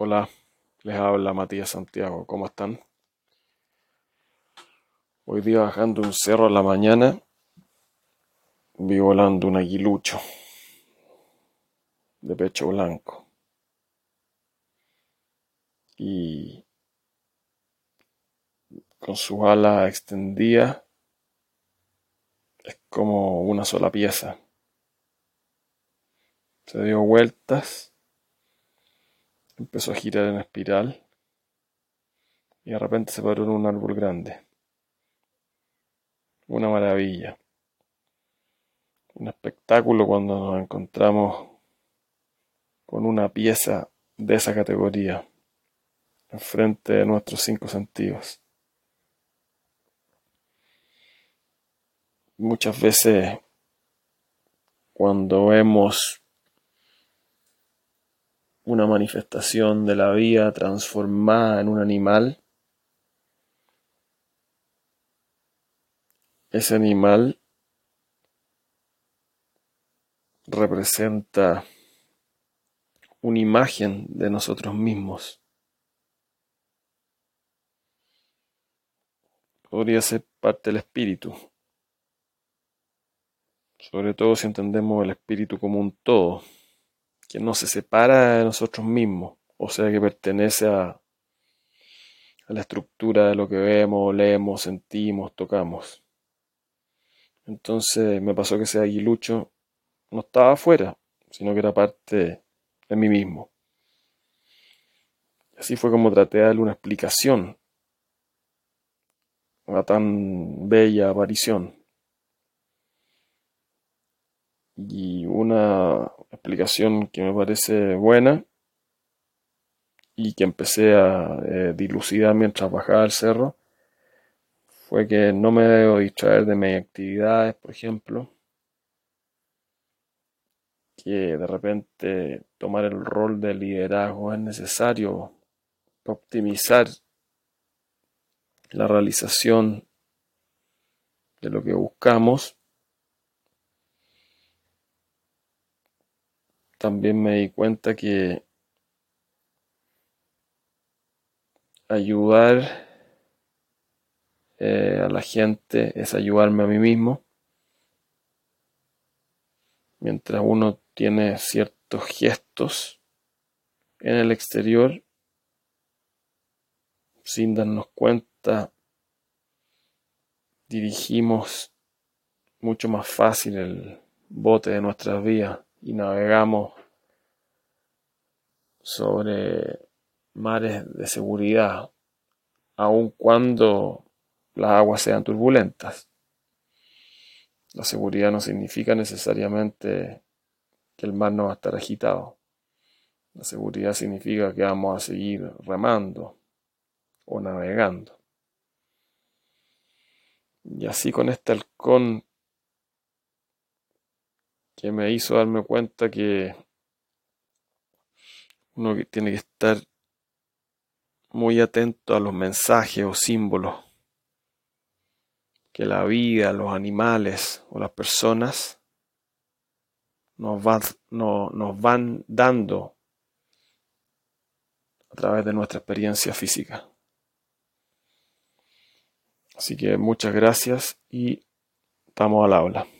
Hola, les habla Matías Santiago, ¿cómo están? Hoy día bajando un cerro a la mañana, vi volando un aguilucho de pecho blanco. Y con sus alas extendidas es como una sola pieza. Se dio vueltas empezó a girar en espiral y de repente se paró en un árbol grande. Una maravilla. Un espectáculo cuando nos encontramos con una pieza de esa categoría enfrente de nuestros cinco sentidos. Muchas veces cuando vemos una manifestación de la vida transformada en un animal, ese animal representa una imagen de nosotros mismos. Podría ser parte del espíritu, sobre todo si entendemos el espíritu como un todo que no se separa de nosotros mismos, o sea que pertenece a, la estructura de lo que vemos, leemos, sentimos, tocamos. Entonces me pasó que ese aguilucho no estaba afuera, sino que era parte de mí mismo. Así fue como traté de darle una explicación a tan bella aparición. Y una explicación que me parece buena y que empecé a eh, dilucidar mientras bajaba el cerro fue que no me debo distraer de mis actividades, por ejemplo, que de repente tomar el rol de liderazgo es necesario para optimizar la realización de lo que buscamos también me di cuenta que ayudar eh, a la gente es ayudarme a mí mismo. Mientras uno tiene ciertos gestos en el exterior, sin darnos cuenta, dirigimos mucho más fácil el bote de nuestras vidas y navegamos sobre mares de seguridad, aun cuando las aguas sean turbulentas. La seguridad no significa necesariamente que el mar no va a estar agitado. La seguridad significa que vamos a seguir remando o navegando. Y así con este halcón que me hizo darme cuenta que uno tiene que estar muy atento a los mensajes o símbolos que la vida, los animales o las personas nos, nos van dando a través de nuestra experiencia física. Así que muchas gracias y estamos al habla.